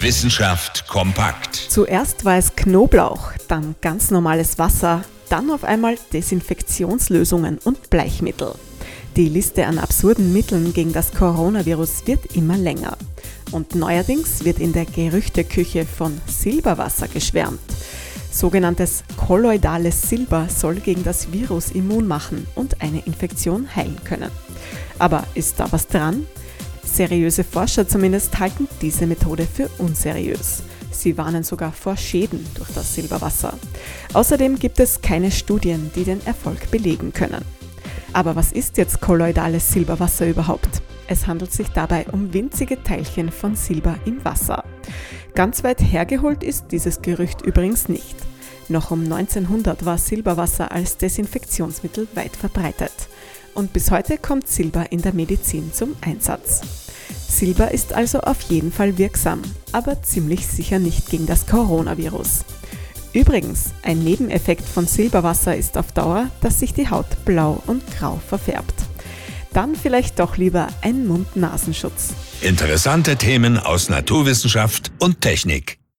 Wissenschaft kompakt. Zuerst war es Knoblauch, dann ganz normales Wasser, dann auf einmal Desinfektionslösungen und Bleichmittel. Die Liste an absurden Mitteln gegen das Coronavirus wird immer länger. Und neuerdings wird in der Gerüchteküche von Silberwasser geschwärmt. Sogenanntes kolloidales Silber soll gegen das Virus immun machen und eine Infektion heilen können. Aber ist da was dran? Seriöse Forscher zumindest halten diese Methode für unseriös. Sie warnen sogar vor Schäden durch das Silberwasser. Außerdem gibt es keine Studien, die den Erfolg belegen können. Aber was ist jetzt kolloidales Silberwasser überhaupt? Es handelt sich dabei um winzige Teilchen von Silber im Wasser. Ganz weit hergeholt ist dieses Gerücht übrigens nicht. Noch um 1900 war Silberwasser als Desinfektionsmittel weit verbreitet. Und bis heute kommt Silber in der Medizin zum Einsatz. Silber ist also auf jeden Fall wirksam, aber ziemlich sicher nicht gegen das Coronavirus. Übrigens, ein Nebeneffekt von Silberwasser ist auf Dauer, dass sich die Haut blau und grau verfärbt. Dann vielleicht doch lieber ein Mund-Nasenschutz. Interessante Themen aus Naturwissenschaft und Technik.